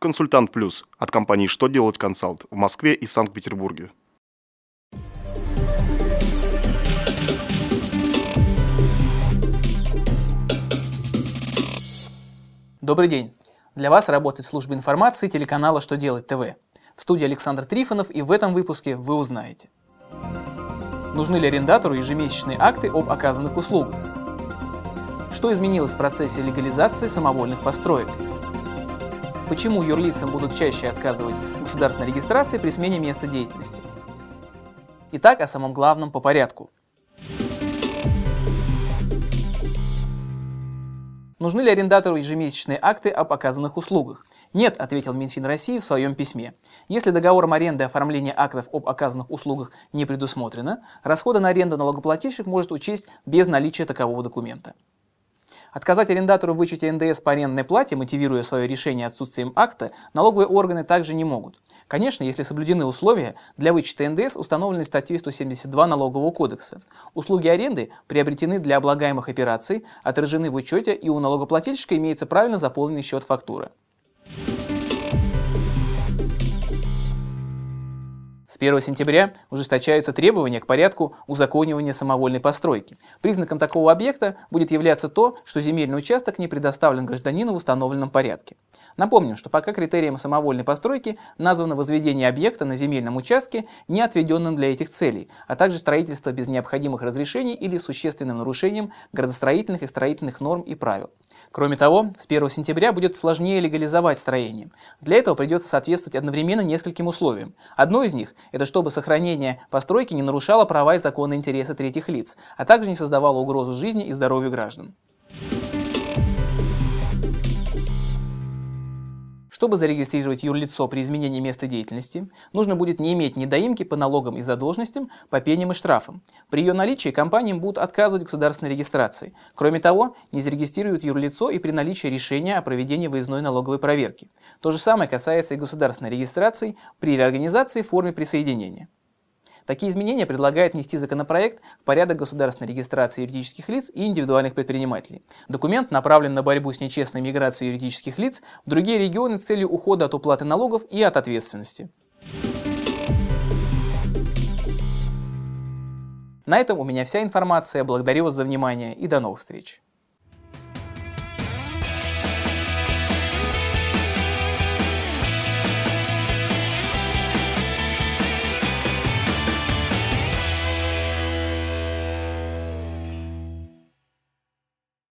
Консультант Плюс от компании «Что делать консалт» в Москве и Санкт-Петербурге. Добрый день! Для вас работает служба информации телеканала «Что делать ТВ». В студии Александр Трифонов и в этом выпуске вы узнаете. Нужны ли арендатору ежемесячные акты об оказанных услугах? Что изменилось в процессе легализации самовольных построек? Почему юрлицам будут чаще отказывать в государственной регистрации при смене места деятельности? Итак, о самом главном по порядку. Нужны ли арендатору ежемесячные акты об оказанных услугах? Нет, ответил Минфин России в своем письме. Если договором аренды оформление актов об оказанных услугах не предусмотрено, расходы на аренду налогоплательщик может учесть без наличия такового документа. Отказать арендатору в вычете НДС по арендной плате, мотивируя свое решение отсутствием акта, налоговые органы также не могут. Конечно, если соблюдены условия для вычета НДС, установленные статьей 172 Налогового кодекса. Услуги аренды приобретены для облагаемых операций, отражены в учете и у налогоплательщика имеется правильно заполненный счет фактуры. 1 сентября ужесточаются требования к порядку узаконивания самовольной постройки. Признаком такого объекта будет являться то, что земельный участок не предоставлен гражданину в установленном порядке. Напомним, что пока критерием самовольной постройки названо возведение объекта на земельном участке, не отведенном для этих целей, а также строительство без необходимых разрешений или существенным нарушением градостроительных и строительных норм и правил. Кроме того, с 1 сентября будет сложнее легализовать строение. Для этого придется соответствовать одновременно нескольким условиям. Одно из них – это чтобы сохранение постройки не нарушало права и законные интересы третьих лиц, а также не создавало угрозу жизни и здоровью граждан. Чтобы зарегистрировать юрлицо при изменении места деятельности, нужно будет не иметь недоимки по налогам и задолженностям, по пеням и штрафам. При ее наличии компаниям будут отказывать государственной регистрации. Кроме того, не зарегистрируют юрлицо и при наличии решения о проведении выездной налоговой проверки. То же самое касается и государственной регистрации при реорганизации в форме присоединения. Такие изменения предлагает внести законопроект в порядок государственной регистрации юридических лиц и индивидуальных предпринимателей. Документ направлен на борьбу с нечестной миграцией юридических лиц в другие регионы с целью ухода от уплаты налогов и от ответственности. На этом у меня вся информация. Благодарю вас за внимание и до новых встреч.